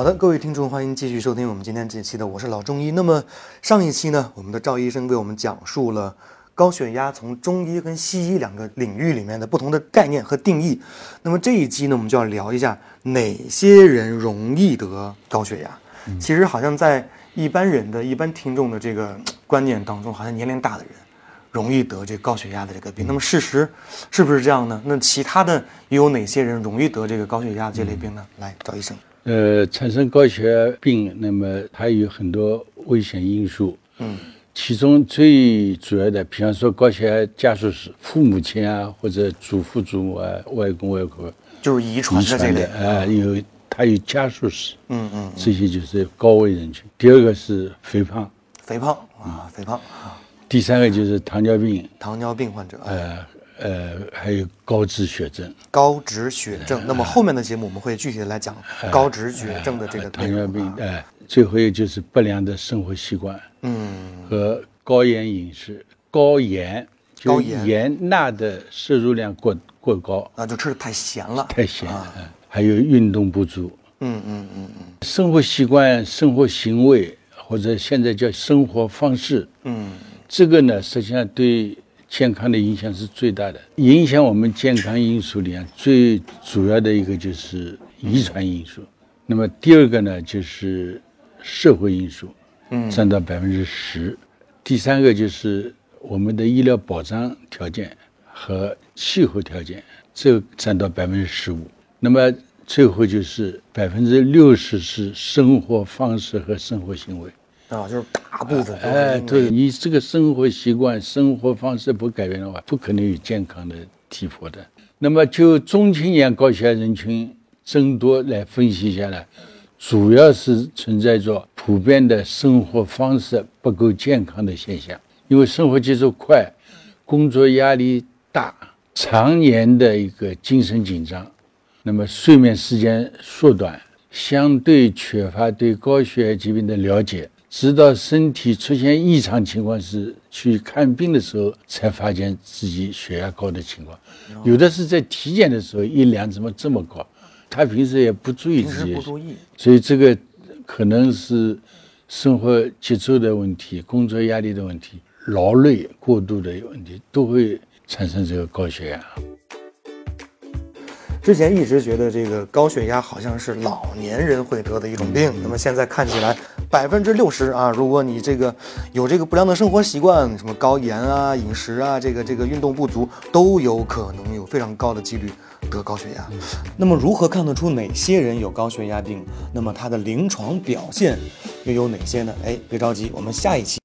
好的，各位听众，欢迎继续收听我们今天这期的《我是老中医》。那么上一期呢，我们的赵医生为我们讲述了高血压从中医跟西医两个领域里面的不同的概念和定义。那么这一期呢，我们就要聊一下哪些人容易得高血压。其实好像在一般人的一般听众的这个观念当中，好像年龄大的人容易得这高血压的这个病。那么事实是不是这样呢？那其他的又有哪些人容易得这个高血压这类病呢？来，赵医生。呃，产生高血压病，那么它有很多危险因素。嗯，其中最主要的，比方说高血压家属史，父母亲啊，或者祖父祖母啊，外公外婆。就是遗传的这类。的，啊，有他有家属史，嗯嗯，这些就是高危人群。第二个是肥胖，肥胖啊，肥胖啊，第三个就是糖尿病，糖尿病患者，呃呃，还有高脂血症。高脂血症。那么后面的节目我们会具体的来讲高脂血症的这个内糖尿病哎，最后一个就是不良的生活习惯嗯，和高盐饮食，高盐就高盐。盐钠的摄入量过过高，啊，就吃的太咸了，太咸，啊。嗯还有运动不足，嗯嗯嗯嗯。生活习惯、生活行为或者现在叫生活方式，嗯。这个呢，实际上对健康的影响是最大的。影响我们健康因素里啊，最主要的一个就是遗传因素。那么第二个呢，就是社会因素，嗯占到百分之十。第三个就是我们的医疗保障条件和气候条件，这占到百分之十五。那么最后就是百分之六十是生活方式和生活行为。啊，就是大部分哎，对你这个生活习惯、生活方式不改变的话，不可能有健康的体魄的。那么就中青年高血压人群增多来分析下来，主要是存在着普遍的生活方式不够健康的现象，因为生活节奏快，工作压力大，常年的一个精神紧张，那么睡眠时间缩短，相对缺乏对高血压疾病的了解，直到身体出现异常情况时去看病的时候，才发现自己血压高的情况。有的是在体检的时候一量怎么这么高，他平时也不注意自己不注意，所以这个可能是生活节奏的问题、工作压力的问题、劳累过度的问题，都会产生这个高血压。之前一直觉得这个高血压好像是老年人会得的一种病，那么现在看起来百分之六十啊，如果你这个有这个不良的生活习惯，什么高盐啊、饮食啊，这个这个运动不足，都有可能有非常高的几率得高血压。那么如何看得出哪些人有高血压病？那么他的临床表现又有哪些呢？哎，别着急，我们下一期。